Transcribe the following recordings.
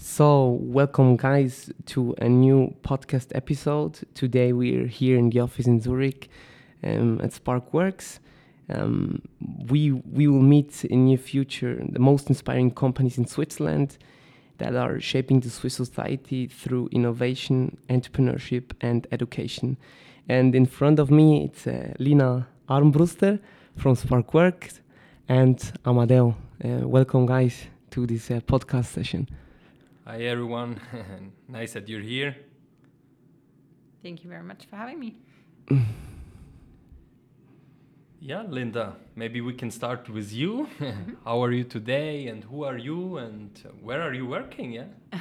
So, welcome, guys, to a new podcast episode. Today, we're here in the office in Zurich um, at Sparkworks. Um, we we will meet in near future the most inspiring companies in Switzerland that are shaping the Swiss society through innovation, entrepreneurship, and education. And in front of me, it's uh, Lina Armbruster from Sparkworks and Amadeo. Uh, welcome, guys, to this uh, podcast session. Hi everyone, nice that you're here. Thank you very much for having me. yeah, Linda, maybe we can start with you. Mm-hmm. How are you today and who are you and where are you working? Yeah.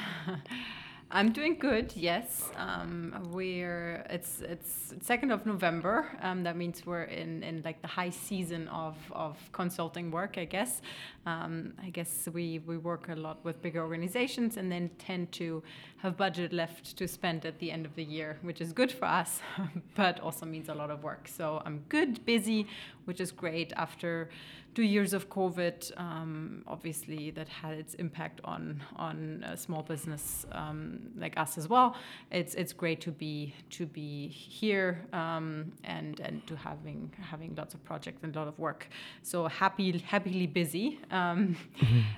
I'm doing good. Yes, um, we're it's it's second of November. Um, that means we're in, in like the high season of, of consulting work. I guess. Um, I guess we we work a lot with bigger organizations and then tend to have budget left to spend at the end of the year, which is good for us, but also means a lot of work. So I'm good, busy, which is great after two years of COVID, um, obviously that had its impact on on a small business um, like us as well. It's it's great to be to be here um, and and to having having lots of projects and a lot of work. So happy happily busy. Mm-hmm.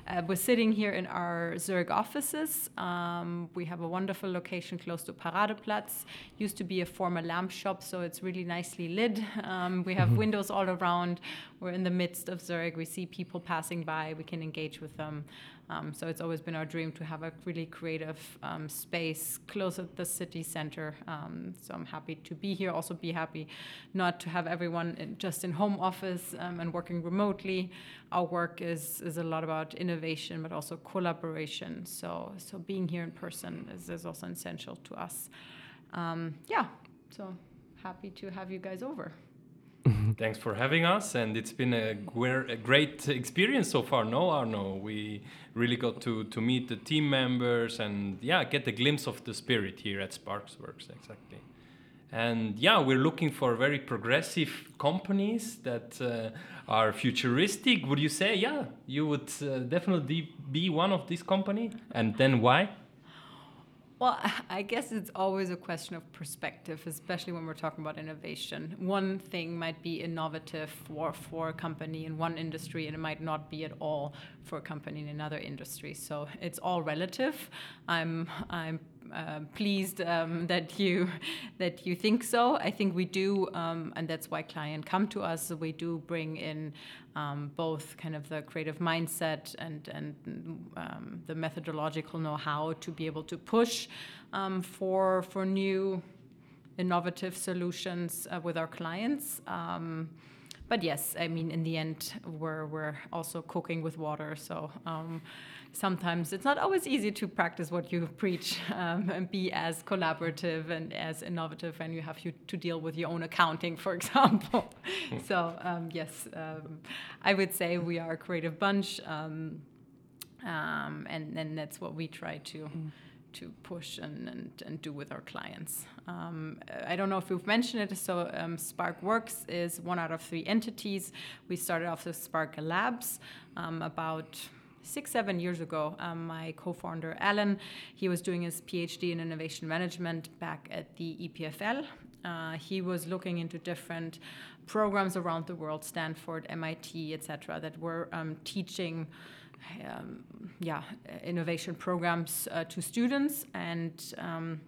Uh, we're sitting here in our Zurich offices. Um, we have a wonderful location close to Paradeplatz. Used to be a former lamp shop, so it's really nicely lit. Um, we have mm-hmm. windows all around. We're in the midst of Zurich. We see people passing by. We can engage with them. Um, so it's always been our dream to have a really creative um, space close at the city center. Um, so I'm happy to be here. Also, be happy not to have everyone in, just in home office um, and working remotely. Our work is is a lot about innovation, but also collaboration. So so being here in person is, is also essential to us. Um, yeah. So happy to have you guys over. Thanks for having us, and it's been a, a, great experience so far. No, Arno, we really got to to meet the team members and yeah, get a glimpse of the spirit here at Sparkworks exactly. And yeah, we're looking for very progressive companies that uh, are futuristic. Would you say, yeah, you would uh, definitely be one of these company, and then why? Well, I guess it's always a question of perspective, especially when we're talking about innovation. One thing might be innovative for, for a company in one industry, and it might not be at all for a company in another industry. So it's all relative. I'm, I'm uh, pleased um, that you that you think so. I think we do, um, and that's why clients come to us. We do bring in um, both kind of the creative mindset and and um, the methodological know-how to be able to push um, for for new innovative solutions uh, with our clients. Um, but yes, I mean, in the end, we're we're also cooking with water, so sometimes it's not always easy to practice what you preach um, and be as collaborative and as innovative and you have to, to deal with your own accounting for example so um, yes um, i would say we are a creative bunch um, um, and, and that's what we try to mm. to push and, and, and do with our clients. Um, I don't know if we've mentioned it, so um, Spark Works is one out of three entities. We started off with Spark Labs um, about six, seven years ago, um, my co founder Alan, he was doing his PhD in innovation management back at the EPFL. Uh, he was looking into different programs around the world, Stanford, MIT, etc., that were um, teaching. Um, yeah, innovation programs uh, to students, and um,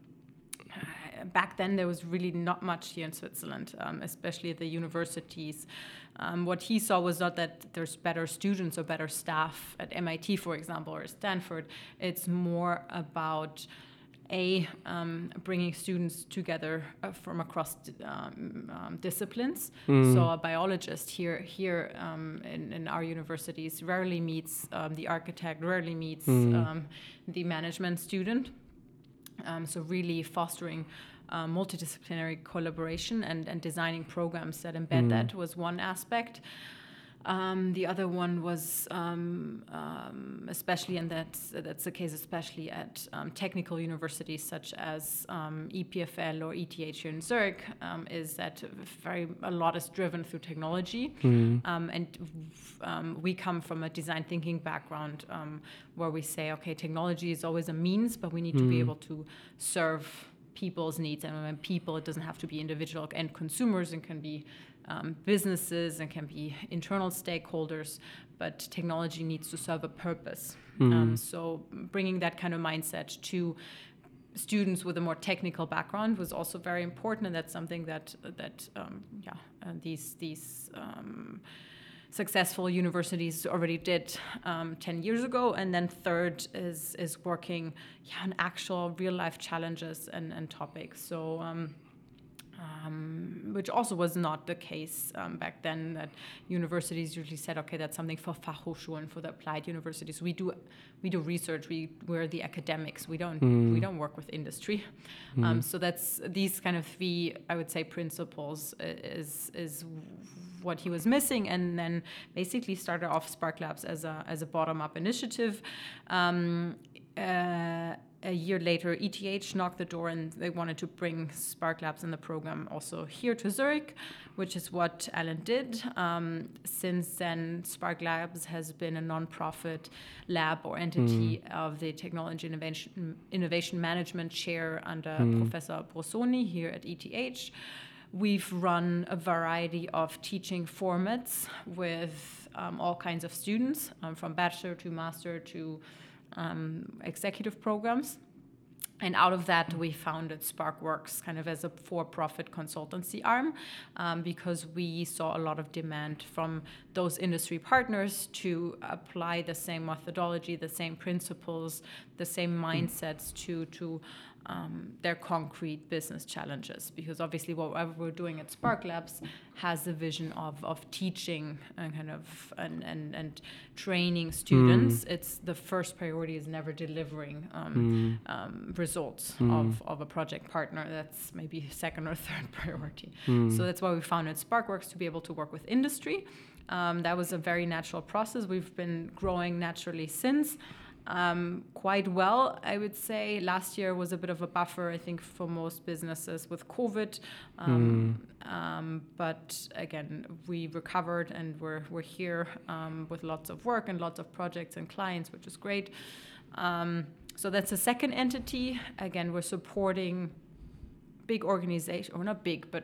back then there was really not much here in Switzerland, um, especially at the universities. Um, what he saw was not that there's better students or better staff at MIT, for example, or Stanford. It's more about a um, bringing students together uh, from across um, um, disciplines. Mm. So a biologist here here um, in, in, our universities rarely meets um, the architect, rarely meets mm. the management student. so really fostering uh, multidisciplinary collaboration and, and designing programs that embed mm. that was one aspect. Um, the other one was um, um, especially, and that's that's the case especially at um, technical universities such as um, EPFL or ETH here in Zurich, um, is that very a lot is driven through technology, Mm. and we come from a design thinking background where we say, okay, technology is always a means, but we need to be able to serve people's needs, and when people, it doesn't have to be individual end consumers, and can be um, businesses and can be internal stakeholders, but technology needs to serve a purpose. Mm. Um, so bringing that kind of mindset to students with a more technical background was also very important, and that's something that that um, yeah these these. Successful universities already did um, 10 years ago and then third is is working yeah, on actual real life challenges and, and topics so um, um, which also was not the case um, back then. That universities usually said, okay, that's something for Fachhochschulen, for the applied universities. We do, we do research. We we're the academics. We don't Mm. we don't work with industry. Mm. Um, so that's these kind of three, I would say, principles i- is what he was missing, and then basically started off Spark Labs as a as a bottom up initiative. Um, uh, a year later, ETH knocked the door and they wanted to bring Spark Labs in the program also here to Zurich, which is what Alan did. Um, since then, Spark Labs has been a nonprofit lab or entity of the Technology Innovation, Innovation Management Chair under Professor Brusoni here at ETH. We've run a variety of teaching formats with um, all kinds of students, um, from bachelor to master to um, executive programs. And out of that, we founded SparkWorks kind of as a for profit consultancy arm um, because we saw a lot of demand from those industry partners to apply the same methodology, the same principles, the same mindsets to, to um, their concrete business challenges. Because obviously, whatever we're doing at Spark Labs has the vision of, of teaching and kind of and, and, and training students. It's the first priority is never delivering um, um, results of, of a project partner. That's maybe second or third priority. So that's why we founded SparkWorks to be able to work with industry. Um, that was a very natural process. We've been growing naturally since um, quite well, I would say. Last year was a bit of a buffer, I think, for most businesses with COVID. Um, um, but again, we recovered and we're, we're here um, with lots of work and lots of projects and clients, which is great. Um, so that's the second entity. Again, we're supporting big organization, or not big, but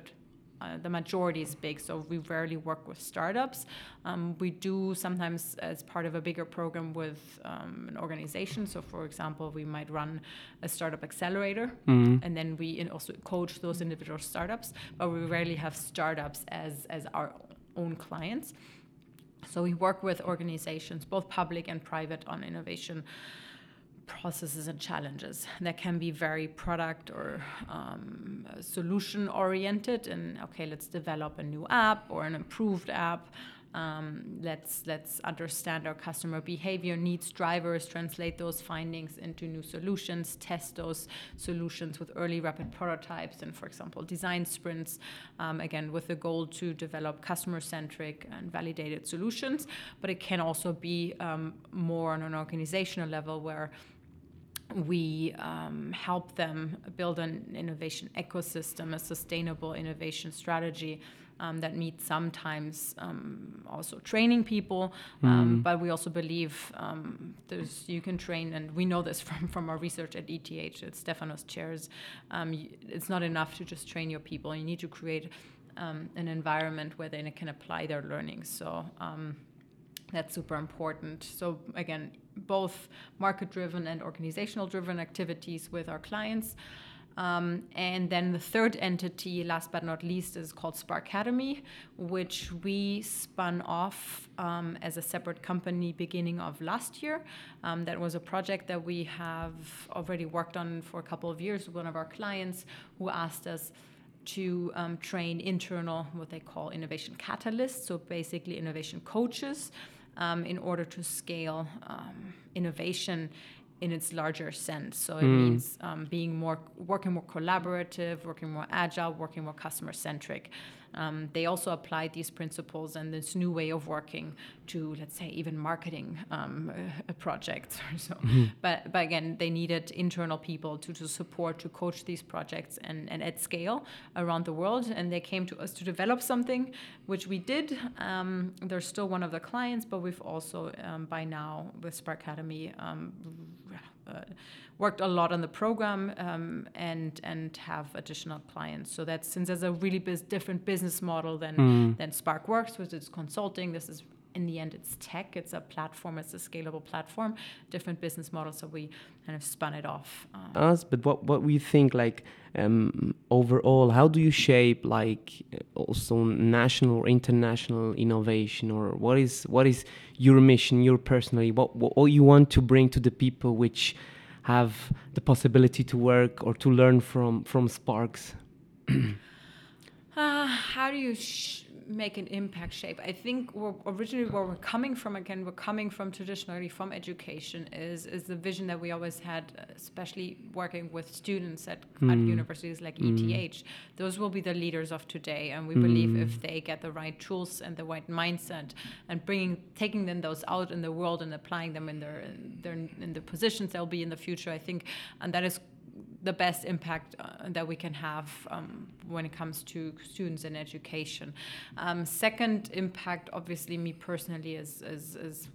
uh, the majority is big, so we rarely work with startups. Um, we do sometimes, as part of a bigger program, with um, an organization. So, for example, we might run a startup accelerator, Mm. and then we also coach those individual startups. But we rarely have startups as as our own clients. So we work with organizations, both public and private, on innovation processes and challenges. That can be very product or um, solution oriented and okay let's develop a new app or an improved app. Um, let's let's understand our customer behavior needs drivers translate those findings into new solutions test those solutions with early rapid prototypes and for example design sprints um, again with the goal to develop customer centric and validated solutions. But it can also be um, more on an organizational level where we um, help them build an innovation ecosystem, a sustainable innovation strategy um, that meets sometimes um, also training people. Um, But we also believe um, there's you can train, and we know this from, from our research at ETH, at Stefanos chairs. Um, it's not enough to just train your people. You need to create um, an environment where they can apply their learning. So. Um, that's super important. So again, both market-driven and organizational-driven activities with our clients. Um, and then the third entity, last but not least, is called Spark Academy, which we spun off um, as a separate company beginning of last year. Um, that was a project that we have already worked on for a couple of years with one of our clients who asked us to um, train internal, what they call innovation catalysts, so basically innovation coaches, um, in order to scale um, innovation in its larger sense. So it means um, being more, working more collaborative, working more agile, working more customer centric. Um, they also applied these principles and this new way of working to, let's say, even marketing um, uh, projects or so. Mm-hmm. But, but again, they needed internal people to, to support, to coach these projects and, and at scale around the world. And they came to us to develop something, which we did. Um, they're still one of the clients, but we've also, um, by now, with Spark Academy, um, worked a lot on the program um, and and have additional clients. So that since there's a really biz- different business model than mm. than Spark Works, which is consulting. This is in the end it's tech. It's a platform. It's a scalable platform. Different business models so we kind of spun it off um, us but what what we think like um, overall how do you shape like also national or international innovation or what is what is your mission your personally? What what you want to bring to the people which have the possibility to work or to learn from from Sparks? uh, how do you make an impact shape. I think originally where we're coming from again, we're coming from traditionally from education is is the vision that we always had, especially working with students at, mm. at universities like mm. ETH. Those will be the leaders of today, and we mm. believe if they get the right tools and the right mindset, and bringing taking them those out in the world and applying them in their their in the positions they'll be in the future. I think, and that is the best impact uh, that we can have um, when it comes to students and education. Um, second impact, obviously, me personally is is, is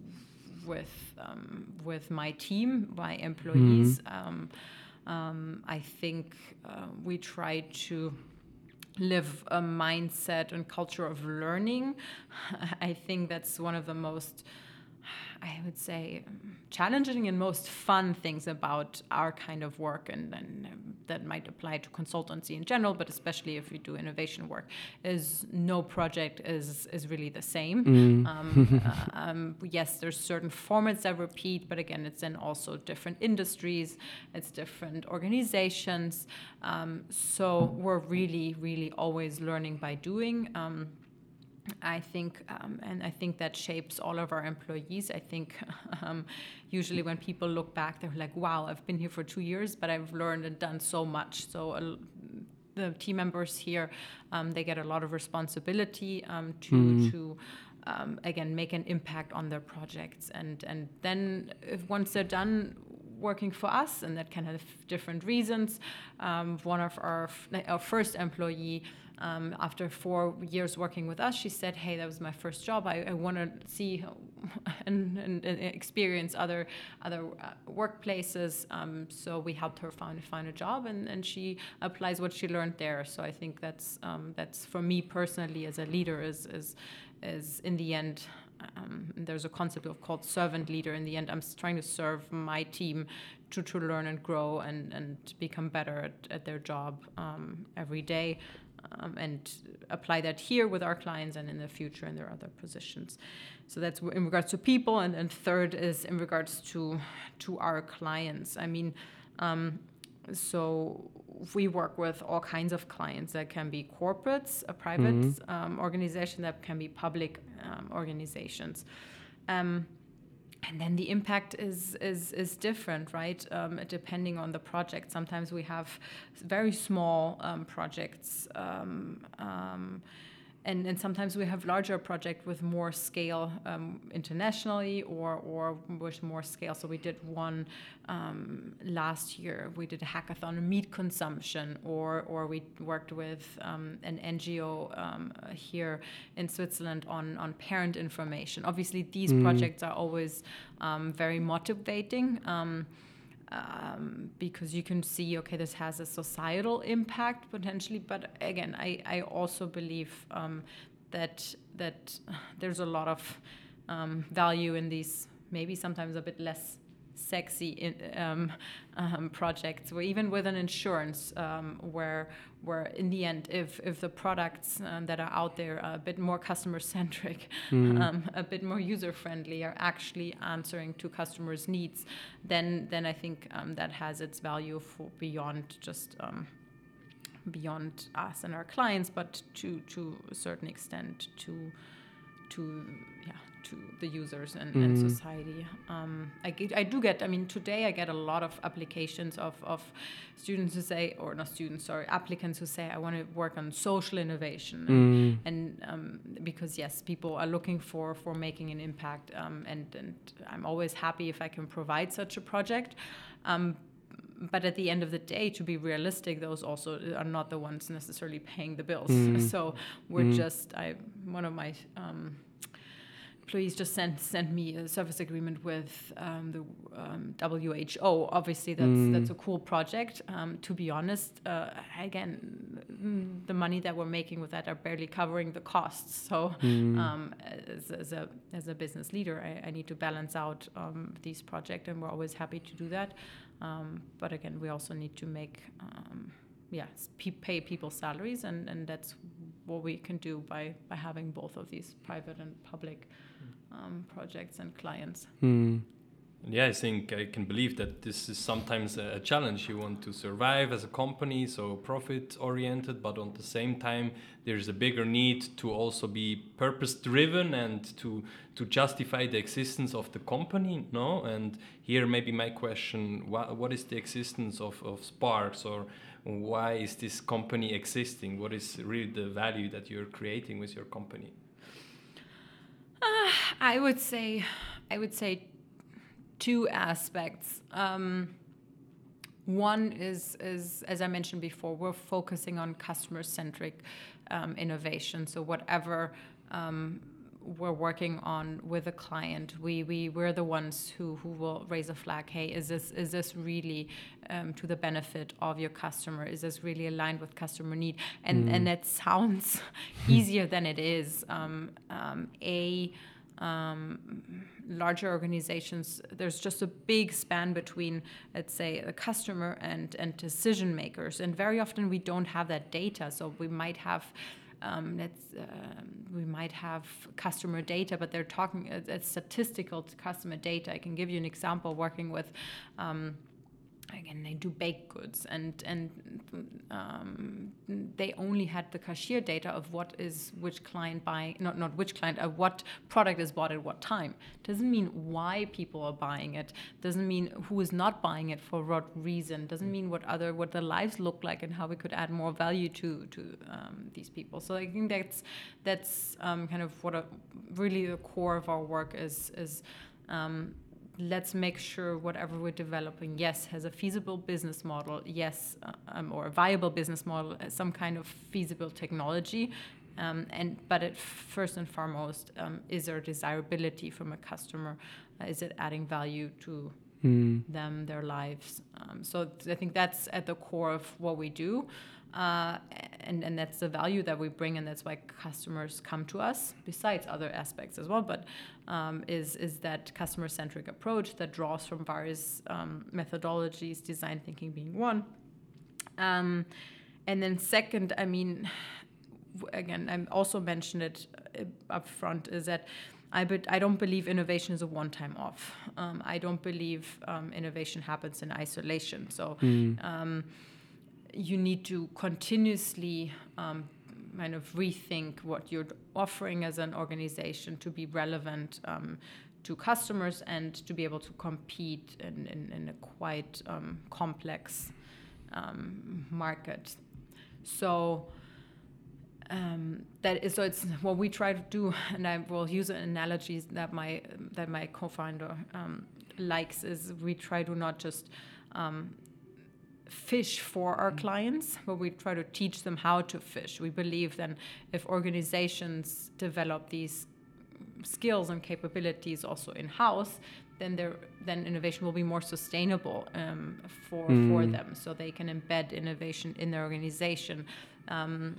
with um, with my team, my employees. Mm-hmm. Um, I think uh, we try to live a mindset and culture of learning. I think that's one of the most I would say, challenging and most fun things about our kind of work, and, and um, that might apply to consultancy in general, but especially if we do innovation work, is no project is is really the same. Mm. Um, uh, um, yes, there's certain formats that repeat, but again, it's in also different industries, it's different organizations. Um, so we're really, really always learning by doing. I think, um, and I think that shapes all of our employees. I think um, usually when people look back, they're like, "Wow, I've been here for two years, but I've learned and done so much." So uh, the team members here, um, they get a lot of responsibility um, to mm. to um, again make an impact on their projects, and and then if once they're done working for us, and that can have different reasons. Um, one of our our first employee um, after four years working with us, she said, "Hey, that was my first job. I, I want to see and, and, and, experience other other uh, workplaces." Um, so we helped her find find a job, and, and she applies what she learned there. So I think that's um, that's for me personally as a leader is is is in the end. Um, there's a concept of called servant leader. In the end, I'm trying to serve my team to, to learn and grow and, and become better at, at their job um, every day um, and apply that here with our clients and in the future in their other positions. So that's in regards to people, and then third is in regards to to our clients. I mean. Um, so we work with all kinds of clients that can be corporates, a private mm-hmm. um, organization, that can be public um, organizations. Um, and then the impact is is is different, right? Um, depending on the project. Sometimes we have very small um, projects. Um, um and, and sometimes we have larger projects with more scale um, internationally or, or with more scale. So we did one um, last year. We did a hackathon on meat consumption, or, or we worked with um, an NGO um, here in Switzerland on, on parent information. Obviously, these mm. projects are always um, very motivating. Um, because you can see okay this has a societal impact potentially but again i, I also believe um, that that there's a lot of um, value in these maybe sometimes a bit less sexy um, um, projects, or even with an insurance, um, where where in the end, if if the products um, that are out there are a bit more customer centric, mm. a bit more user friendly, are actually answering to customers' needs, then then I think um, that has its value for beyond just beyond us and our clients, but to to a certain extent to to to the users and, and Mm. society. Um, I, get, I do get, I mean, today I get a lot of applications of, of students who say, or not students, sorry, applicants who say, I want to work on social innovation. And, Mm. and um, because, yes, people are looking for, for making an impact. Um, and, and I'm always happy if I can provide such a project. Um, but at the end of the day, to be realistic, those also are not the ones necessarily paying the bills. Mm. So we're Mm. just, I one of my um, employees just sent sent me a service agreement with um, the um, WHO. Obviously, that's Mm. that's a cool project. Um, to be honest, uh, again, mm, the money that we're making with that are barely covering the costs. So Mm. um, as, as a as a business leader, I, I need to balance out um, these projects, and we're always happy to do that. Um, but again, we also need to make um, yeah pay people salaries, and, and that's what we can do by by having both of these private and public um, projects and clients. Mm. Yeah, I think I can believe that this is sometimes a a challenge. You want to survive as a company, so profit oriented, but on the same time, there's a bigger need to also be purpose driven and to to justify the existence of the company. No, and here maybe my question: what, what is the existence of of Sparks, or why is this company existing? What is really the value that you're creating with your company? I would say, I would say, two aspects. Um, one is, is, as I mentioned before, we're focusing on customer-centric um, innovation. So whatever um, we're working on with a client, we, we we're the ones who, who will raise a flag. Hey, is this is this really um, to the benefit of your customer? Is this really aligned with customer need? And and that sounds easier than it is. Um, um, a um, larger organizations, there's just a big span between, let's say, the customer and, and decision makers. And very often we don't have that data. So we might have. Um, um we might have customer data, but they're talking it's statistical customer data. I can give you an example working with um, again they do baked goods. And and um, they only had the cashier data of what is which client buying not not which client uh, what product is bought at what time. Doesn't mean why people are buying it. Doesn't mean who is not buying it for what reason. Doesn't mean what other what their lives look like and how we could add more value to to um, these people. So I think that's that's um, kind of what a, really the core of our work is is um, let's make sure whatever we're developing, yes, has a feasible business model, yes, uh, um, or a viable business model, uh, some kind of feasible technology. Um, and but it first and foremost um, is there desirability from a customer? Uh, is it adding value to Mm. them, their lives? Um, so I think that's at the core of what we do. Uh, and, and that's the value that we bring, and that's why customers come to us, besides other aspects as well. But um, is, is that customer centric approach that draws from various um, methodologies, design thinking being one. Um, and then, second, I mean, again, I also mentioned it uh, up front, is that I, but I don't believe innovation is a one time off. Um, I don't believe um, innovation happens in isolation. So, Mm. You need to continuously um, kind of rethink what you're offering as an organization to be relevant um, to customers and to be able to compete in, in, in a quite um, complex um, market. So um, that is so it's what we try to do, and I will use an analogy that my that my co-founder um, likes is we try to not just um, fish for our clients, but we try to teach them how to fish. We believe then if organizations develop these skills and capabilities also in house, then there then innovation will be more sustainable um, for for Mm. them. So they can embed innovation in their organization. Um,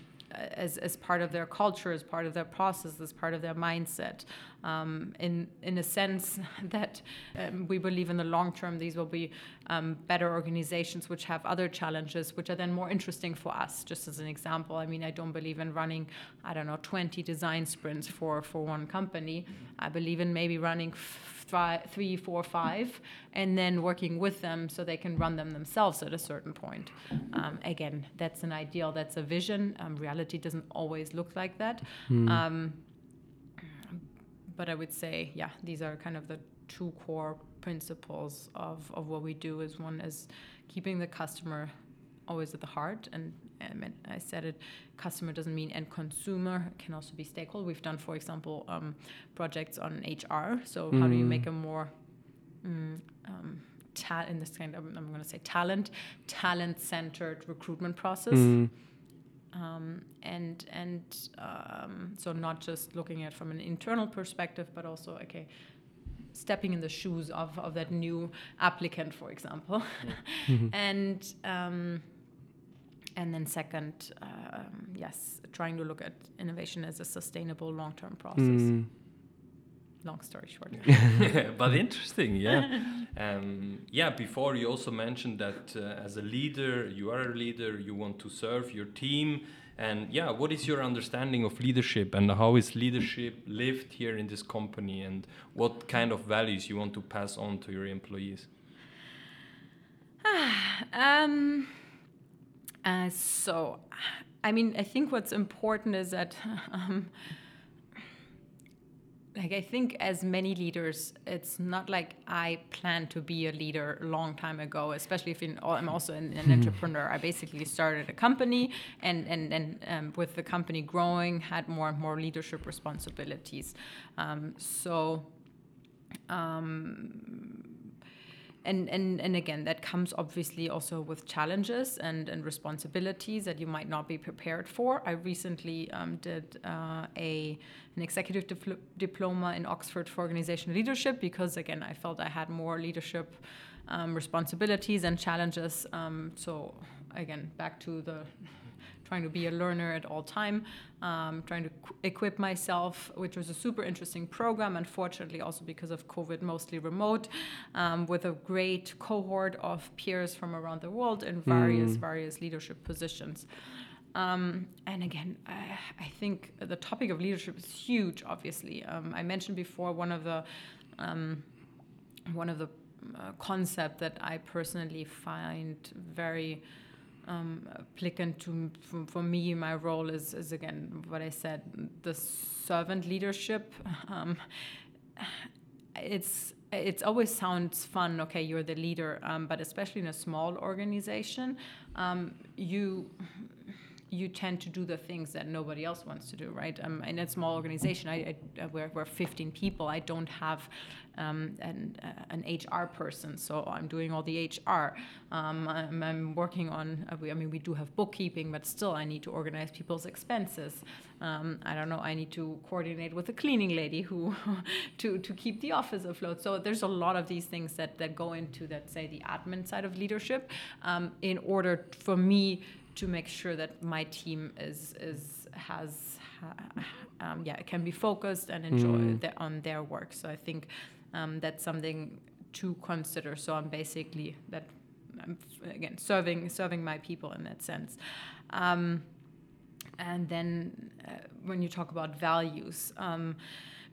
as, as part of their culture, as part of their process, as part of their mindset, um, in in a sense that um, we believe in the long term these will be um, better organizations which have other challenges which are then more interesting for us. Just as an example, I mean I don't believe in running I don't know 20 design sprints for for one company. I believe in maybe running f- fi- three, four, five, and then working with them so they can run them themselves at a certain point. Um, again, that's an ideal, that's a vision. Um, reality doesn't always look like that. Mm. Um, but I would say, yeah, these are kind of the two core principles of, of what we do. Is one is keeping the customer always at the heart, and, and I said it. Customer doesn't mean end consumer; it can also be stakeholder. We've done, for example, um, projects on HR. So mm. how do you make a more mm, um, ta- in this kind of I'm going to say talent talent centered recruitment process. Mm. Um, and and um, so not just looking at from an internal perspective, but also okay, stepping in the shoes of, of that new applicant, for example, mm-hmm. and um, and then second, um, yes, trying to look at innovation as a sustainable long term process. Mm long story short. but interesting, yeah. Um, yeah, before you also mentioned that uh, as a leader, you are a leader, you want to serve your team. And yeah, what is your understanding of leadership and how is leadership lived here in this company and what kind of values you want to pass on to your employees? um, uh, so, I mean, I think what's important is that. Um, like I think as many leaders, it's not like I plan to be a leader a long time ago. Especially if in, I'm also an, an entrepreneur. I basically started a company, and and and um, with the company growing, had more and more leadership responsibilities. Um, so. Um, and, and, and again, that comes obviously also with challenges and, and responsibilities that you might not be prepared for. I recently um, did uh, a an executive dipl- diploma in Oxford for organizational leadership because again, I felt I had more leadership um, responsibilities and challenges. Um, so again, back to the trying to be a learner at all time, um, trying to equip myself, which was a super interesting program. Unfortunately, also because of COVID, mostly remote, um, with a great cohort of peers from around the world in various mm. various leadership positions. Um, and again, I, I, think the topic of leadership is huge. Obviously, um, I mentioned before one of the um, one of the uh, concept that I personally find very um, applicant to for, for, me my role is, is again what i said the servant leadership. Um, it's it always sounds fun okay you're the leader um, but especially in a small organization um, you you tend to do the things that nobody else wants to do, right? Um, in a small organization, I, I, we're, we're 15 people. I don't have um, an, uh, an HR person, so I'm doing all the HR. Um, I'm, I'm, working on, uh, I mean, we do have bookkeeping, but still I need to organize people's expenses. Um, I don't know, I need to coordinate with a cleaning lady who to, to keep the office afloat. So there's a lot of these things that, that go into that, say, the admin side of leadership um, in order for me to make sure that my team is is has um, yeah can be focused and enjoy mm. the, on their work. So I think um, that's something to consider. So I'm basically that I'm again serving serving my people in that sense. Um, and then uh, when you talk about values. Um,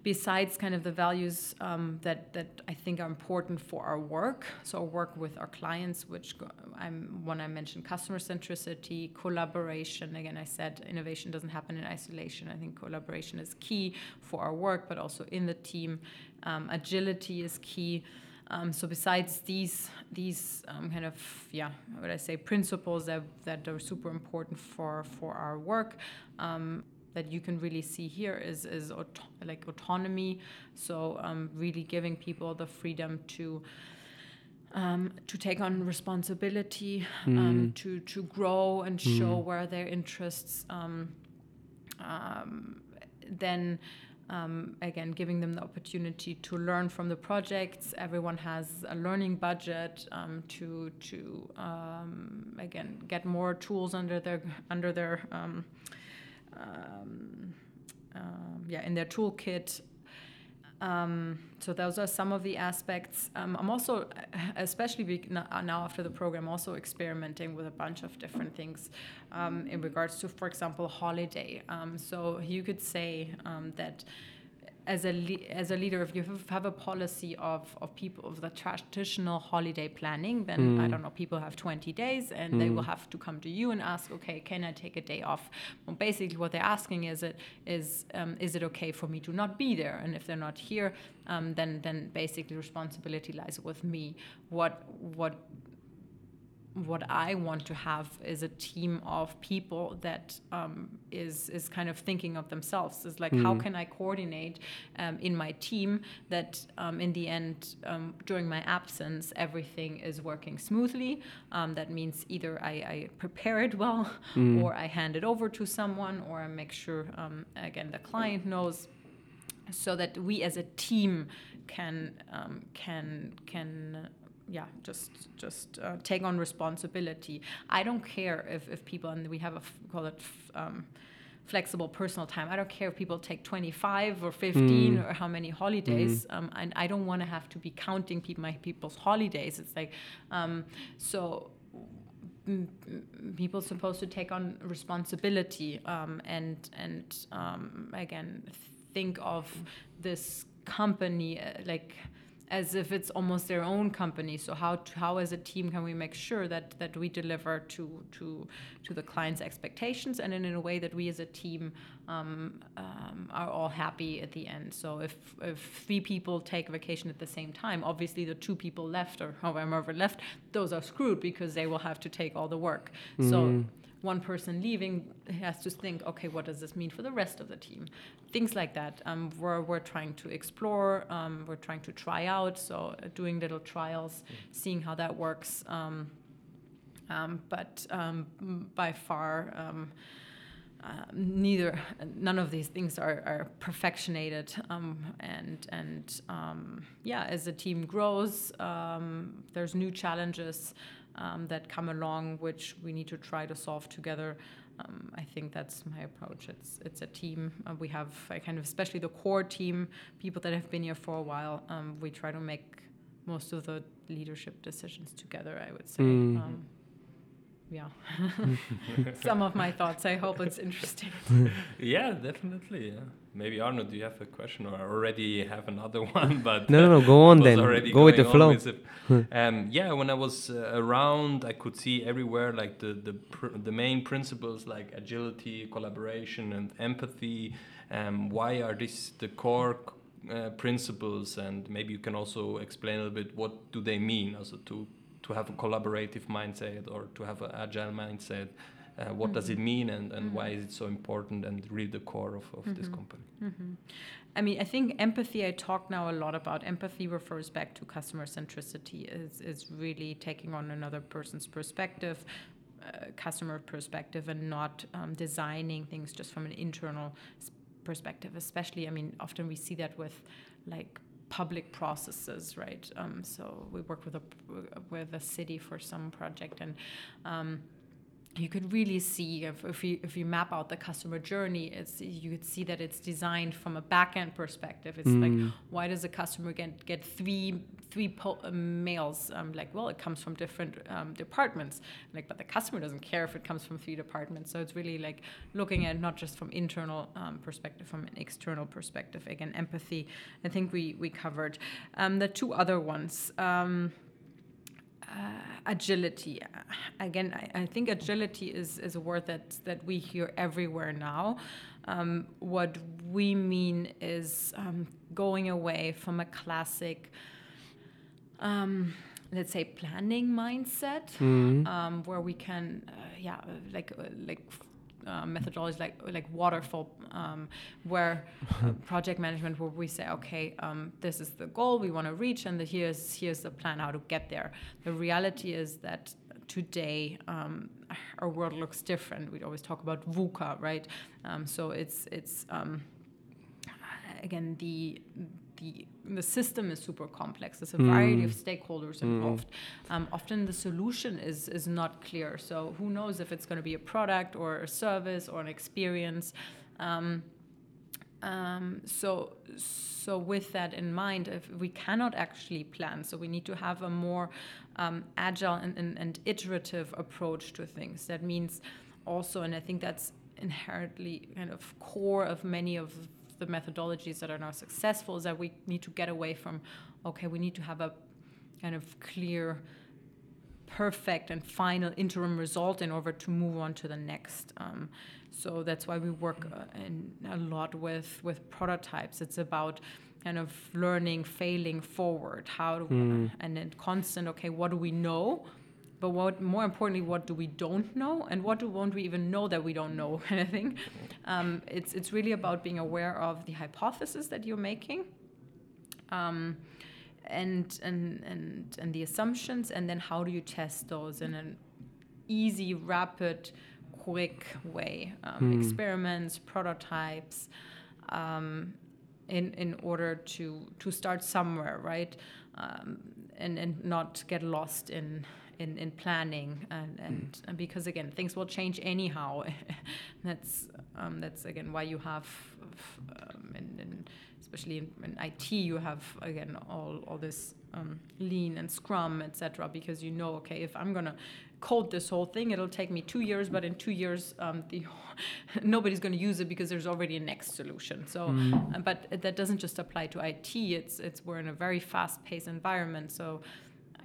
besides kind of the values um, that that I think are important for our work. So our work with our clients, which I'm when I mentioned customer centricity, collaboration. Again, I said innovation doesn't happen in isolation. I think collaboration is key for our work, but also in the team. Um, agility is key. Um, so besides these these um, kind of yeah, what I say principles that that are super important for for our work. Um, that you can really see here is is auto- like autonomy. So um, really giving people the freedom to. Um, to take on responsibility, mm. um, to to grow and mm. show where their interests, um, um, then um, again giving them the opportunity to learn from the projects. Everyone has a learning budget um, to to again get more tools under their under their um, um, yeah, in their toolkit. Um, so those are some of the aspects. Um, I'm also, especially now after the program, also experimenting with a bunch of different things um, in regards to, for example, holiday. So you could say that as a le- as a leader, if you have- a policy of, of people of the traditional holiday planning, then I don't know, people have 20 days and they will have to come to you and ask, okay, can I take a day off? Well, basically, what they're asking is it is um, is it okay for me to not be there? And if they're not here, um, then then basically responsibility lies with me. What what what I want to have is a team of people that um, is is kind of thinking of themselves. Is like how can I coordinate um, in my team that um, in the end um, during my absence everything is working smoothly. Um, that means either I, I prepare it well, or I hand it over to someone, or I make sure um, again the client knows so that we as a team can um, can can yeah just just uh, take on responsibility. I don't care if, if people and we have a f- call it f- um, flexible personal time. I don't care if people take 25 or 15 or how many holidays. Um, and i don't want to have to be counting people, my people's holidays. It's like um, so people supposed to take on responsibility um, and and um, again think of this company uh, like as if it's almost their own company. So how to, how as a team can we make sure that that we deliver to to to the client's expectations and in, a way that we as a team um, um, are all happy at the end? So if if three people take vacation at the same time obviously the two people left or however left those are screwed because they will have to take all the work. So one person leaving has to think, okay, what does this mean for the rest of the team? Things like that. Um, we're, we're trying to explore, um, we're trying to try out, so uh, doing little trials, seeing how that works. Um, um, but um, by far, um, uh, neither, none of these things are, are perfectionated. Um, and and um, yeah, as the team grows, um, there's new challenges um, that come along, which we need to try to solve together. Um, I think that's my approach. It's it's a team. Uh, we have a kind of, especially the core team, people that have been here for a while. Um, we try to make most of the leadership decisions together. I would say. Um, yeah, some of my thoughts. I hope it's interesting. Yeah, definitely. Yeah. Maybe Arno, do you have a question or i already have another one? But No, no, no, go on then. Go with the flow. with it. um, yeah, when I was uh, around, I could see everywhere like the the pr- the main principles like agility, collaboration, and empathy. Um, why are these the core uh, principles? And maybe you can also explain a little bit what do they mean, also to to have a collaborative mindset or to have an agile mindset. Uh, what does it mean, and, and why is it so important, and really the core of, of this company? I mean, I think empathy, I talk now a lot about empathy refers back to customer centricity, is, is really taking on another person's perspective, uh, customer perspective, and not um, designing things just from an internal perspective. Especially, I mean, often we see that with like public processes, right? Um, so we work with a with a city for some project, and um, you could really see if, if you if you map out the customer journey it's you could see that it's designed from a back end perspective. It's like why does a customer get get three three po- uh, mails? Um, like well it comes from different um, departments. Like but the customer doesn't care if it comes from three departments. So it's really like looking at not just from internal um, perspective from an external perspective. Again empathy i think we we covered. Um, the two other ones um, agility. Again, I, I think agility is, is a word that, that we hear everywhere now. Um, what we mean is um, going away from a classic, um, let's say, planning mindset, um, where we can, uh, yeah, like uh, like uh, methodologies like like waterfall, um, where uh, project management, where we say, okay, um, this is the goal we want to reach, and the, here's here's the plan how to get there. The reality is that today um, our world looks different. We always talk about VUCA, right? Um, so it's it's um, again the the the system is super complex. There's a variety of stakeholders involved. Um, often the solution is is not clear. So who knows if it's going to be a product or a service or an experience. Um, um, so, so with that in mind, if we cannot actually plan, so we need to have a more um, agile and, and, and iterative approach to things. That means also, and I think that's inherently kind of core of many of the methodologies that are now successful is that we need to get away from, okay, we need to have a kind of clear, perfect, and final interim result in order to move on to the next. Um, so that's why we work uh, in a lot with with prototypes. It's about kind of learning, failing forward, how to, Mm. and then constant. Okay, what do we know? But what more importantly, what do we don't know, and what do won't we even know that we don't know, kind of thing. Um, it's it's really about being aware of the hypothesis that you're making, um, and and and and the assumptions, and then how do you test those in an easy, rapid, quick way? Um, Hmm. Experiments, prototypes. Um, in, in order to, to start somewhere, right? Um, and, and not get lost in, in, in planning. And, and, and because, again, things will change anyhow. that's, um, that's, again, why you have, um, in, in, especially in, IT, you have, again, all, all this um, lean and scrum, etc. because you know, okay, if I'm going to code this whole thing, it'll take me two years, but in two years, um, the nobody's going to use it because there's already a next solution. So, Mm. uh, but that doesn't just apply to IT. It's it's we're in a very fast-paced environment. So,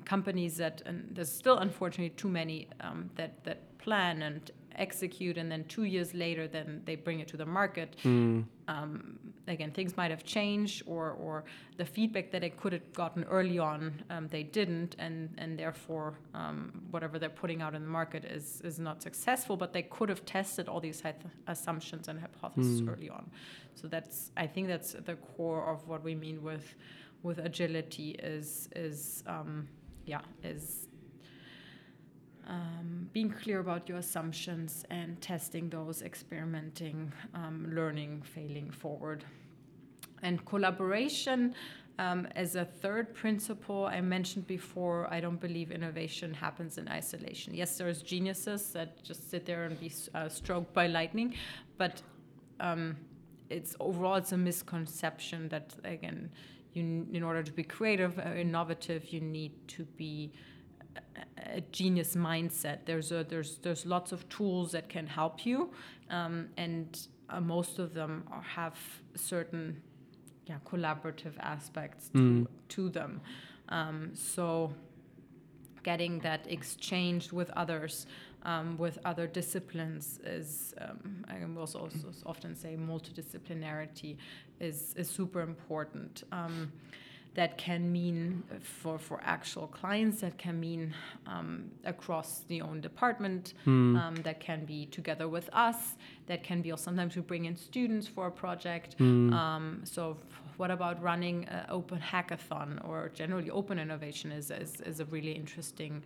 companies that and there's still unfortunately too many um, that that plan and execute and then two years later then they bring it to the market Mm. um, again things might have changed or or the feedback that they could have gotten early on um, they didn't and and therefore um, whatever they're putting out in the market is is not successful but they could have tested all these assumptions and hypotheses Mm. early on so that's i think that's the core of what we mean with with agility is is um, yeah is um, being clear about your assumptions and testing those, experimenting, um, learning, failing forward. And collaboration um, as a third principle, I mentioned before, I don't believe innovation happens in isolation. Yes, there's geniuses that just sit there and be uh, stroked by lightning, but um, it's overall it's a misconception that again, you in order to be creative, uh, innovative, you need to be a genius mindset. There's a, there's there's lots of tools that can help you, um, and uh, most of them are, have certain yeah collaborative aspects to Mm. to them. Um, so getting that exchange with others. Um, with other disciplines is um, I will also, also often say multidisciplinarity is is super important. Um, that can mean for, for actual clients, that can mean um, across the own department, Mm. um, that can be together with us, that can be also sometimes we bring in students for a project. Mm. Um, so, what about running an open hackathon or generally open innovation is, is, is a really interesting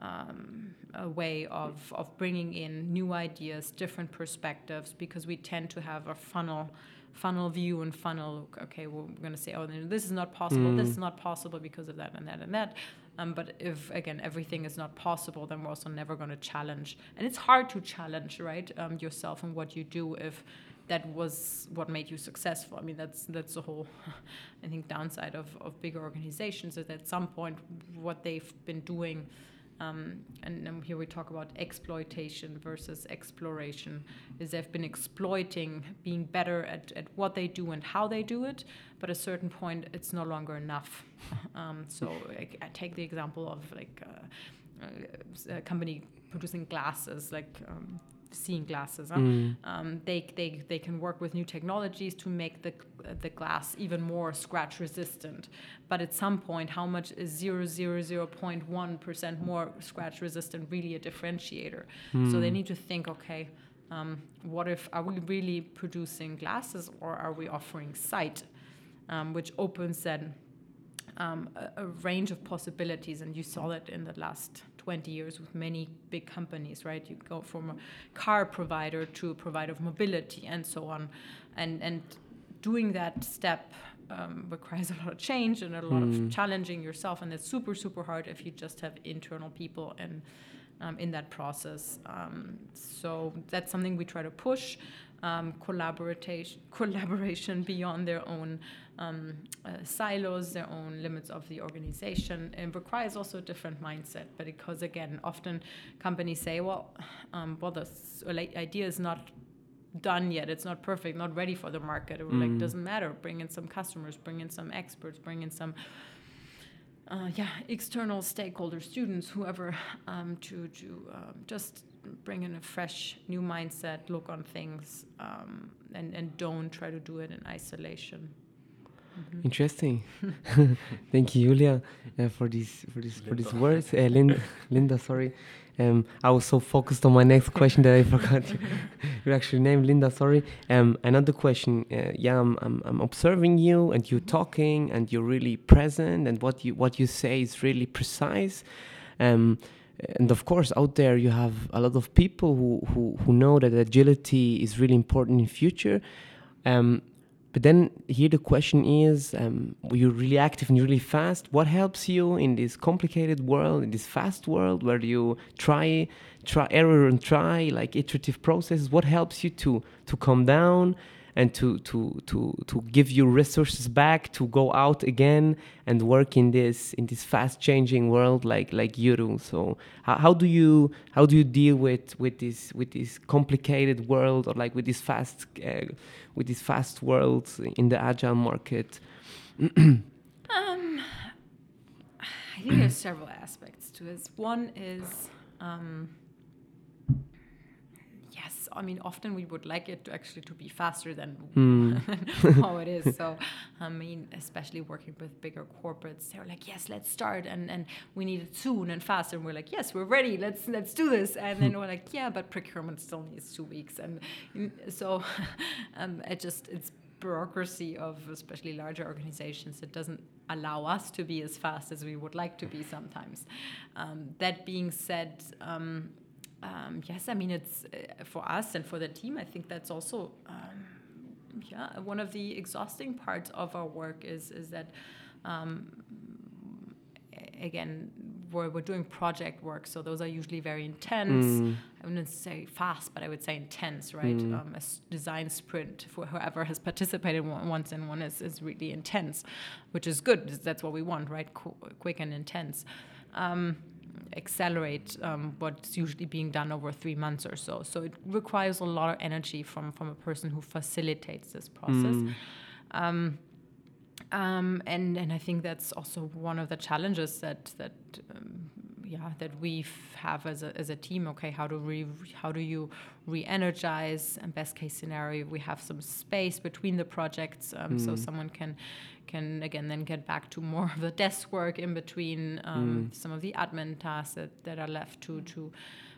um, a way of, of bringing in new ideas, different perspectives, because we tend to have a funnel funnel view and funnel okay well, we're going to say oh this is not possible this Mm. is not possible because of that and that and that. Um, but if again everything is not possible then we're also never going to challenge. And it's hard to challenge right um, yourself and what you do if that was what made you successful. I mean that's that's the whole i think downside of, of bigger organizations is at some point what they've been doing um, and, and here we talk about exploitation versus exploration. Is they've been exploiting being better at, at what they do and how they do it but at a certain point it's no longer enough. Um, so I, I take the example of like uh, uh, a company producing glasses like um, seeing glasses huh? Mm. um, they, they, they can work with new technologies to make the, the glass even more scratch resistant. But at some point, how much is 0.1% more scratch resistant really a differentiator? So they Mm. need to think okay, um, what if, are we really producing glasses or are we offering sight? Um, which opens then um, a, a range of possibilities. And you saw that in the last 20 years with many big companies, right? You go from a car provider to a provider of mobility and so on. And, and doing that step um, requires a lot of change and a lot Mm. of challenging yourself. And it's super, super hard if you just have internal people and um, in that process. Um, so that's something we try to push. Um, collaboration, collaboration beyond their own um, uh, silos, their own limits of the organization, and requires also a different mindset. But because again, often companies say, "Well, um, well, the idea is not done yet. It's not perfect, not ready for the market. It Mm. like doesn't matter. Bring in some customers, bring in some experts, bring in some uh, yeah external stakeholders, students, whoever, um, to to um, just bring in a fresh new mindset, look on things, um, and and don't try to do it in isolation. Mhm. Interesting. Thank you, Julia, uh, for these for these for these words. Uh, Linda, Linda, sorry. Um, I was so focused on my next question that I forgot your actual name, Linda. Sorry. Um, another question. Uh, yeah, I'm, I'm I'm observing you, and you're talking, and you're really present, and what you what you say is really precise. Um, and of course, out there you have a lot of people who who, who know that agility is really important in future. Um, but then here the question is, um, you're really active and really fast. What helps you in this complicated world, in this fast world where you try, try, error and try, like iterative processes? What helps you to to calm down and to to to to give you resources back to go out again and work in this in this fast changing world like like you do? So how, how do you how do you deal with with this with this complicated world or like with this fast uh, with this fast world in the agile market? Um, I think there's several aspects to this. One is, um, I mean, often we would like it to actually to be faster than Hmm. how it is. So, I mean, especially working with bigger corporates, they're like, yes, let's start, and and we need it soon and fast, and we're like, yes, we're ready. Let's let's do this, and then we're like, yeah, but procurement still needs two weeks, and mm, so um, it just it's bureaucracy of especially larger organizations that doesn't allow us to be as fast as we would like to be sometimes um, that being said um, um, yes i mean it's uh, for us and for the team i think that's also um, yeah one of the exhausting parts of our work is is that um, again we're, we're doing project work so those are usually very intense Mm. I wouldn't say fast, but I would say intense, right? Mm. Um, a s- design sprint for whoever has participated once in one is, is really intense, which is good. That's what we want, right? Qu- quick and intense. Um, accelerate um, what's usually being done over three months or so. So it requires a lot of energy from, from a person who facilitates this process. Mm. Um, um, and and I think that's also one of the challenges that that um, yeah that we have as a, as a team. Okay, how do we how do you re-energize? And best case scenario, we have some space between the projects, um, so someone can can again then get back to more of the desk work in between um, some of the admin tasks that, that are left to to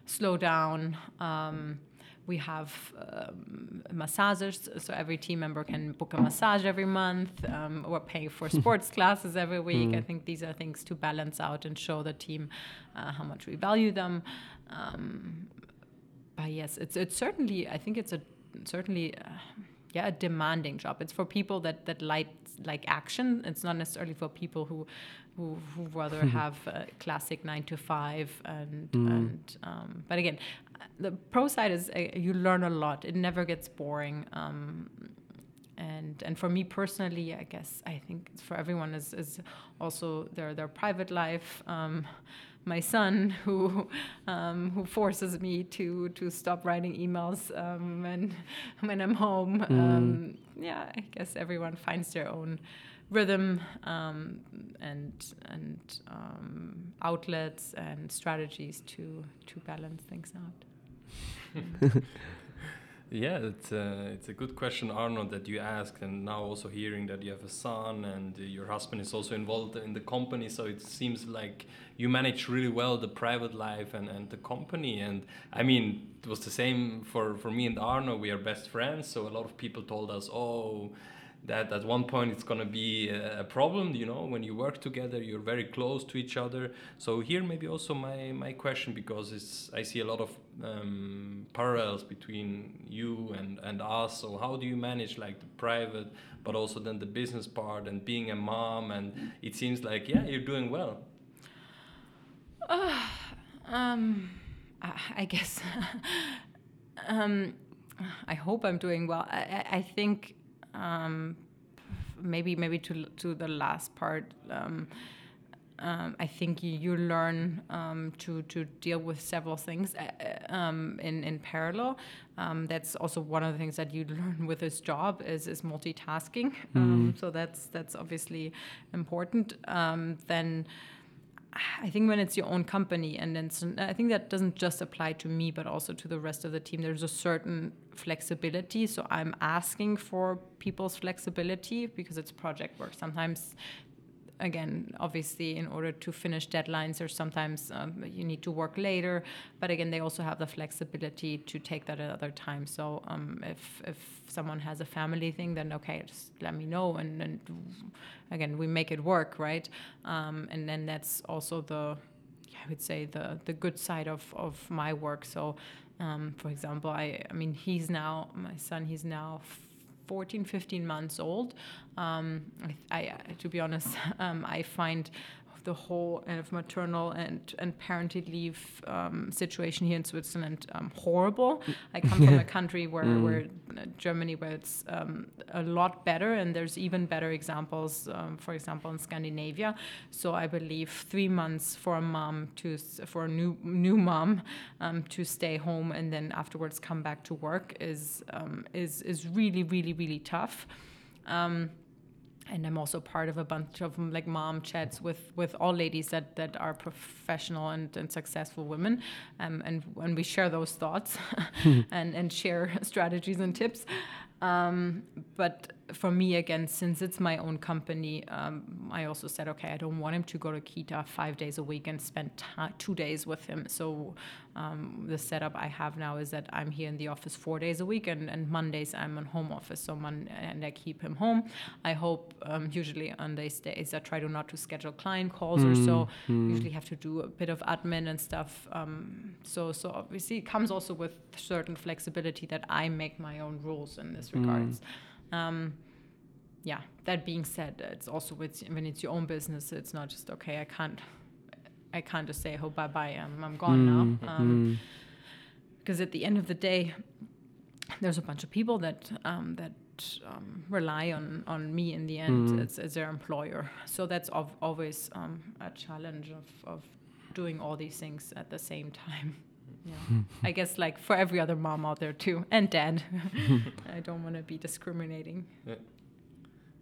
slow down. Um, we have um, massages, so every team member can book a massage every month. Um, we're paying for sports classes every week. I think these are things to balance out and show the team uh, how much we value them. Um, but yes, it's it's certainly. I think it's a certainly. Uh, yeah, a demanding job. It's for people that that like like action. It's not necessarily for people who who, who rather have a classic nine to five and and. Um, but again, the pro side is uh, you learn a lot. It never gets boring. Um, and and for me personally, I guess I think for everyone is is also their their private life. Um, my son, who um, who forces me to to stop writing emails um, when when I'm home. Um, yeah, I guess everyone finds their own rhythm um, and and um, outlets and strategies to to balance things out. Yeah, it's a, it's a good question, Arno, that you asked, and now also hearing that you have a son and uh, your husband is also involved in the company, so it seems like you manage really well the private life and, and the company. And I mean, it was the same for, for me and Arno. We are best friends, so a lot of people told us, oh, that at one point it's going to be a a problem you know when you work together you're very close to each other so here maybe also my my question because it's i see a lot of um, parallels between you and and us so how do you manage like the private but also then the business part and being a mom and it seems like yeah you're doing well Um, I, guess. um, I hope I'm doing well. I, I think um, maybe maybe to to the last part. Um, um, I think you, you learn um, to to deal with several things uh, uh, um, in in parallel. Um, that's also one of the things that you learn with this job is is multitasking. Um, so that's that's obviously important. Um, then. I think when it's your own company, and then I think that doesn't just apply to me, but also to the rest of the team. There's a certain flexibility, so I'm asking for people's flexibility because it's project work. Sometimes again, obviously, in order to finish deadlines, or sometimes um, you need to work later. But again, they also have the flexibility to take that at other times. So um, if if someone has a family thing, then okay, just let me know, and, and again, we make it work, right? Um, and then that's also the I would say the the good side of of my work. So. Um, for example, I, I mean, he's now, my son, he's now 14, 15 months old. Um, I, I, to be honest, um, I find the whole kind of maternal and, and parental leave um, situation here in Switzerland um, horrible. I come from a country where, mm. where uh, Germany, where it's um, a lot better, and there's even better examples, um, for example, in Scandinavia. So I believe three months for a mom to for a new new mom um, to stay home and then afterwards come back to work is um, is is really really really tough. And I'm also part of a bunch of like mom chats with with all ladies that that are professional and, and successful women, um, and when we share those thoughts and and share strategies and tips. Um, but for me, again, since it's my own company, um, I also said, okay, I don't want him to go to Kita five days a week and spend two days with him. So um, the setup I have now is that I'm here in the office four days a week, and, and Mondays I'm in home office. So Mon- and I keep him home. I hope um, usually on these days I try to not to schedule client calls mm, or so. Mm. Usually have to do a bit of admin and stuff. Um, so so obviously it comes also with certain flexibility that I make my own rules in this regards. Mm. Um, yeah, that being said, it's also with, when it's your own business, it's not just okay. I can't, I can't just say, "Oh, bye bye, I'm, I'm gone mm, now," um, because mm. at the end of the day, there's a bunch of people that um, that um, rely on on me in the end mm. as, as, their employer. So that's ov- always um, a challenge of of doing all these things at the same time. Yeah. I guess like for every other mom out there too, and dad. I don't want to be discriminating. Yeah.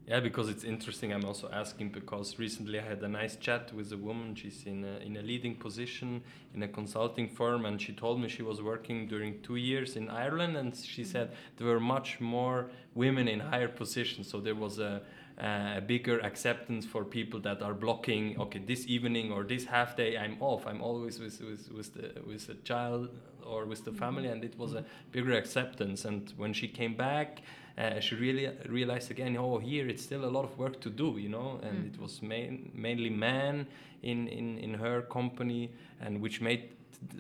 Yeah, because it's interesting. I'm also asking because recently I had a nice chat with a woman. She's in a, in a leading position in a consulting firm, and she told me she was working during two years in Ireland, and she said there were much more women in higher positions. So there was a, a bigger acceptance for people that are blocking. Okay, this evening or this half day, I'm off. I'm always with with with the with the child or with the family, mm-hmm. and it was a bigger acceptance. And when she came back uh, she really realized again, oh, here it's still a lot of work to do, you know, and mm. it was main, mainly men in, in, in her company, and which made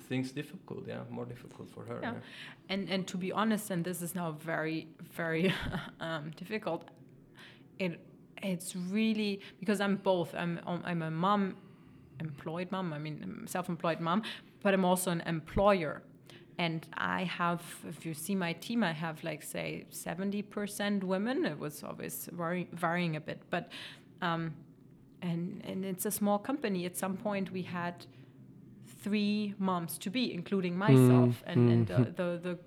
things difficult, yeah, more difficult for her. Yeah. yeah. And and to be honest, and this is now very very um, difficult. It it's really because I'm both. I'm I'm a mom, employed mom. I mean, self-employed mom, but I'm also an employer and I have, if you see my team, I have like say 70% women. It was always varying, varying a bit, but um, and and it's a small company. At some point, we had three moms to be, including myself, mm, and, mm. and uh, the the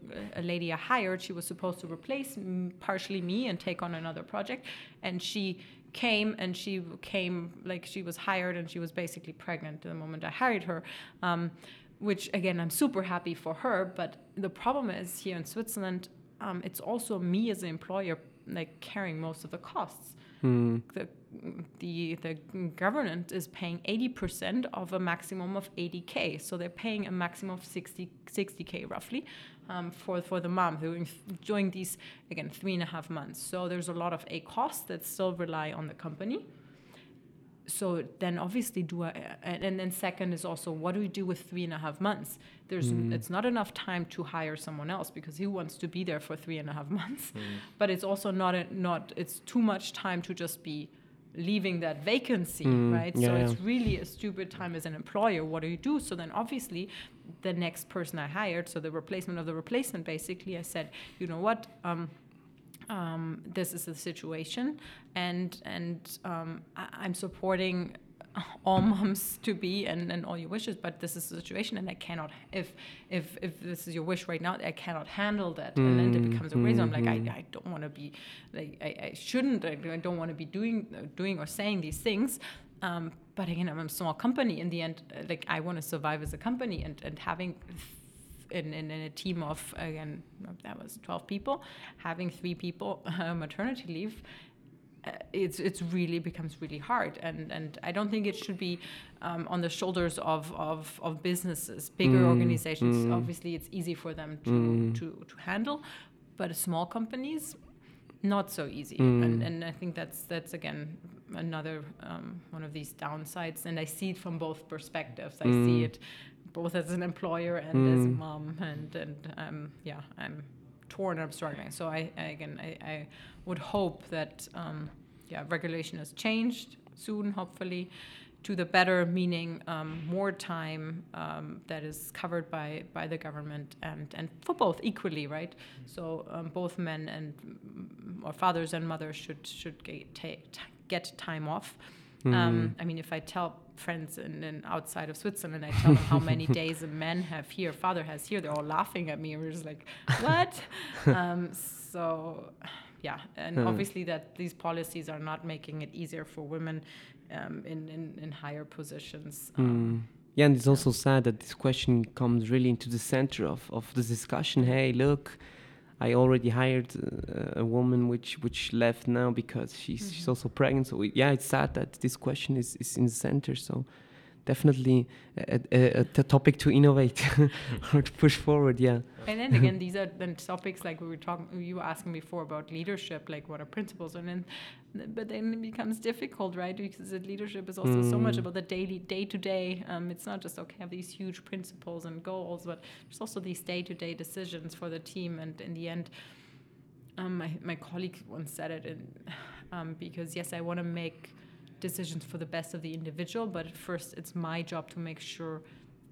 a lady I hired. She was supposed to replace partially me and take on another project, and she came and she came like she was hired and she was basically pregnant the moment I hired her. Um, which again I'm super happy for her. But the problem is here in Switzerland, um, it's also me as an employer like carrying most of the costs. Mm. The, the the government is paying 80% of a maximum of 80k, so they're paying a maximum of 60 60k roughly um, for for the mom during during these again three and a half months. So there's a lot of a cost that still rely on the company so then obviously do I, and then second is also what do we do with three and a half months there's mm. it's not enough time to hire someone else because he wants to be there for three and a half months mm. but it's also not a, not it's too much time to just be leaving that vacancy mm. right yeah, so yeah. it's really a stupid time as an employer what do you do so then obviously the next person i hired so the replacement of the replacement basically i said you know what um, um, this is the situation, and and um, I, am supporting all moms to be and, and all your wishes, but this is the situation, and I cannot. If if if this is your wish right now, I cannot handle that, mm. and then it becomes a reason. I'm like, I, I don't want to be, like, I, I shouldn't. I, I don't want to be doing doing or saying these things. Um, but again, I'm a small company. In the end, like I want to survive as a company, and and having in, in, in, a team of again that was 12 people having three people uh, maternity leave uh, it's it's really becomes really hard and and I don't think it should be um, on the shoulders of of, of businesses bigger mm, organizations mm. obviously it's easy for them to, mm. to to handle but small companies not so easy mm. and and I think that's that's again another um, one of these downsides and I see it from both perspectives I see mm. it both as an employer and as a mm. mom and and um, yeah I'm torn and I'm struggling so I, I again I, I would hope that um, yeah, regulation has changed soon, hopefully, to the better, meaning um, more time um, that is covered by, by the government and, and for both equally, right? So um, both men and or fathers and mothers should should get, take, get time off. Mm. I mean, if I tell friends in, in, outside of Switzerland, I tell them how many days a man have here, father has here, they're all laughing at me. We're just like, what? Um, so yeah, and mm. obviously that these policies are not making it easier for women um, in, in, in higher positions. Um, mm. Yeah, and it's also sad that this question comes really into the center of, of the discussion. Hey, look, I already hired uh, a woman which which left now because she's, mm -hmm. she's also pregnant. So yeah, it's sad that this question is, is in the center. So definitely a, a, a topic to innovate or to push forward. Yeah. And then again, these are then topics like we were talking. You were asking before about leadership, like what are principles, and then, but then it becomes difficult, right? Because the leadership is also mm. so much mm. about the daily, day to day. Um, it's not just okay have these huge principles and goals, but there's also these day to day decisions for the team, and in the end. Um, my, my colleague once said it in, um, because yes, I want to make decisions for the best of the individual, but at first it's my job to make sure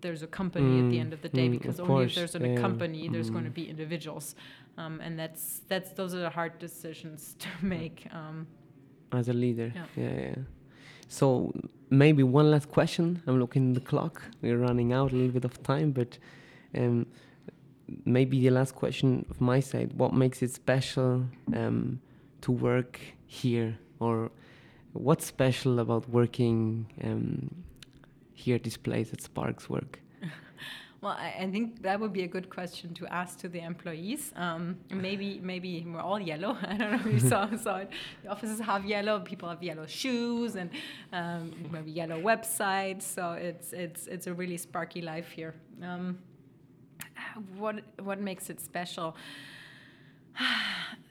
there's a company mm, at the mm, end of the day mm, because only course, if there's an, yeah, a company there's mm. going to be individuals. Um, and that's that's those are the hard decisions to make um, as a leader. yeah. yeah. yeah. So maybe one last question. I'm looking at the clock. We're running out a little bit of time but um, maybe the last question of my side. What makes it special um, to work here or what's special about working um, here at this place at Sparkworks? Well, I, I, think that would be a good question to ask to the employees. Um, maybe, maybe we're all yellow. I don't know if you saw, saw it. The offices have yellow. People have yellow shoes and um, maybe yellow websites. So it's it's it's a really sparky life here. Um, what what makes it special?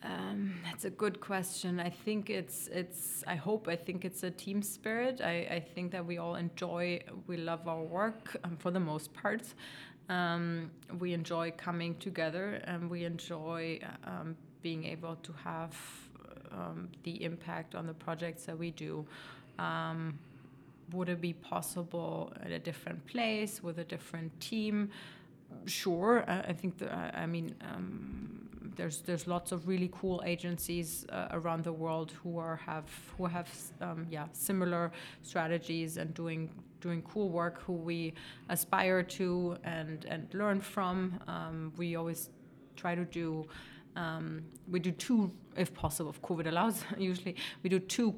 Um, that's a good question. I think it's it's. I hope. I think it's a team spirit. I, I think that we all enjoy. We love our work um, for the most part. Um, we enjoy coming together, and we enjoy um, being able to have um, the impact on the projects that we do. Um, would it be possible at a different place with a different team? Sure. I, I think. The, I mean there's there's lots of really cool agencies uh, around the world who are have who have um, yeah similar strategies and doing doing cool work who we aspire to and and learn from. Um, we always try to do um, we do two, if possible, if COVID allows, usually, we do two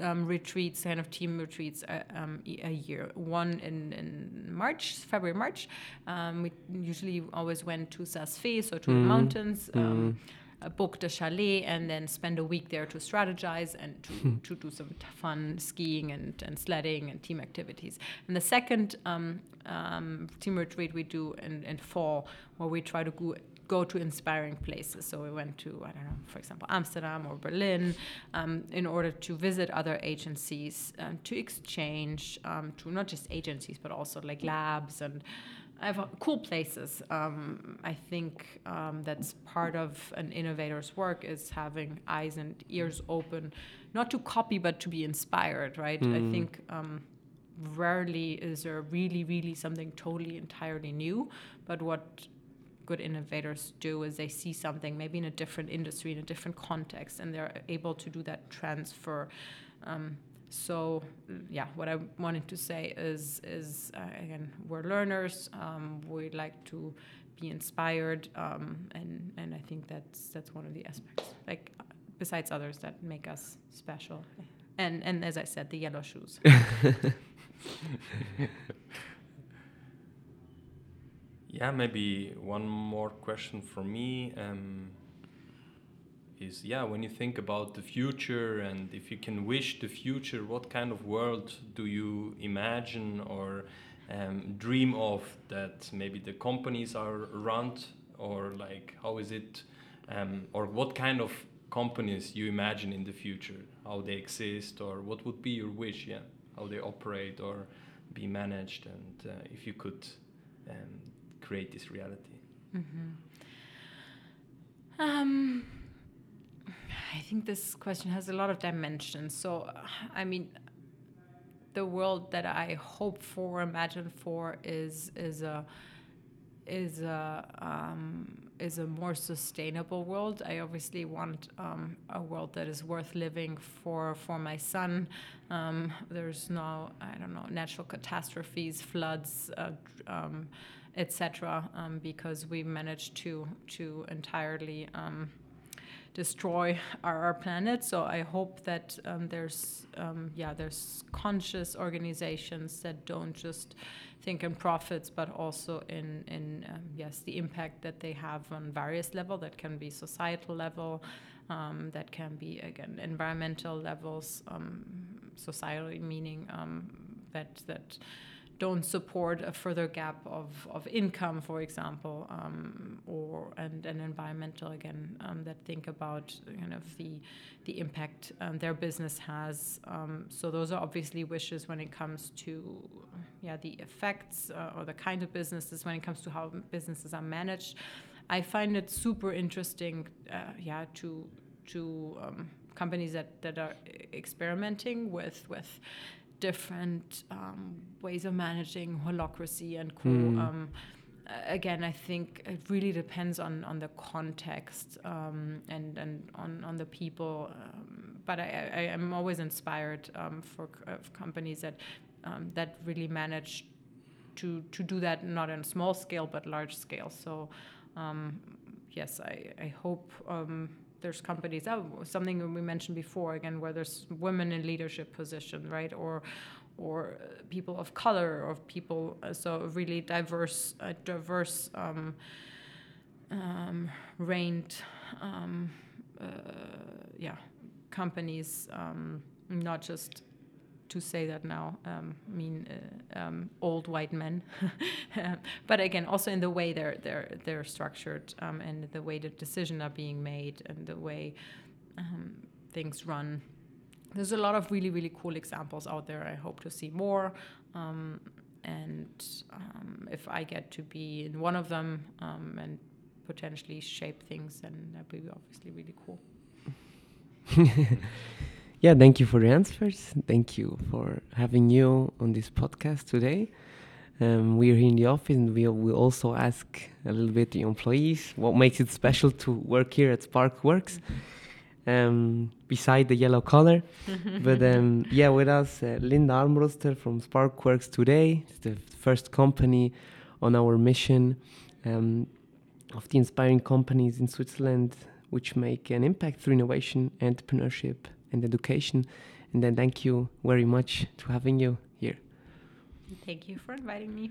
um, retreats, kind of team retreats a, uh, um, a year. One in, in March, February, March. Um, we usually always went to Saas-Fee, so to mm. the mountains. Mm. Uh, booked a chalet and then spend a week there to strategize and to, hmm. to do some fun skiing and, and sledding and team activities. And the second um, um, team retreat we do in, in fall, where we try to go go to inspiring places. So we went to, I don't know, for example, Amsterdam or Berlin um, in order to visit other agencies, um, to exchange, um, to not just agencies, but also like labs and cool places. Um, I think um, that's part of an innovator's work is having eyes and ears open, not to copy, but to be inspired, right? Mm. I think um, rarely is there really, really something totally entirely new. But what good innovators do is they see something maybe in a different industry in a different context and they're able to do that transfer um, so yeah, what I wanted to say is is uh, again we're learners. Um, we like to be inspired, um, and and I think that's that's one of the aspects. Like besides others that make us special, and and as I said, the yellow shoes. yeah, maybe one more question for me. Um, is yeah when you think about the future and if you can wish the future what kind of world do you imagine or um, dream of that maybe the companies are run or like how is it um, or what kind of companies you imagine in the future how they exist or what would be your wish yeah how they operate or be managed and uh, if you could um, create this reality mm -hmm. um I think this question has a lot of dimensions. So, I mean, the world that I hope for, imagine for, is is a is a um, is a more sustainable world. I obviously want um, a world that is worth living for for my son. Um, there's no I don't know natural catastrophes, floods, uh, um, etc. Um, because we managed to to entirely um, destroy our, our planet. So I hope that um, there's um, yeah there's conscious organizations that don't just think in profits, but also in in um, yes the impact that they have on various level. That can be societal level, um, that can be again environmental levels, societally meaning that that don't support a further gap of, of income, for example, um, or and, and environmental again um, that think about kind of the the impact um, their business has. Um, so those are obviously wishes when it comes to yeah the effects uh, or the kind of businesses when it comes to how businesses are managed. I find it super interesting, uh, yeah, to to um, companies that, that are experimenting with with different um, ways of managing holacracy and co. Mm. Um, again, I think it really depends on, on the context um, and and on, on the people. Um, but I, I am always inspired um, for uh, companies that um, that really manage to to do that not on small scale but large scale. So yes, I I hope there's companies oh, something we mentioned before again where there's women in leadership position right? Or or people of color or people uh, so really diverse uh, diverse um, um, um, uh, yeah companies um, not just to say that now um, mean uh, um, old white men, but again, also in the way they're they're they're structured um, and the way the decisions are being made and the way um, things run. There's a lot of really really cool examples out there. I hope to see more, um, and um, if I get to be in one of them and potentially shape things, then that'd be obviously really cool. yeah, thank you for the answers. Thank you for having you on this podcast today. Um, we are here in the office and we will also ask a little bit the employees what makes it special to work here at Sparkworks, um, beside the yellow color. but um, yeah, with us, uh, Linda Armbruster from Sparkworks today. It's the first company on our mission um, of the inspiring companies in Switzerland which make an impact through innovation, entrepreneurship, and education. And then thank you very much to having you here. Thank you for inviting me.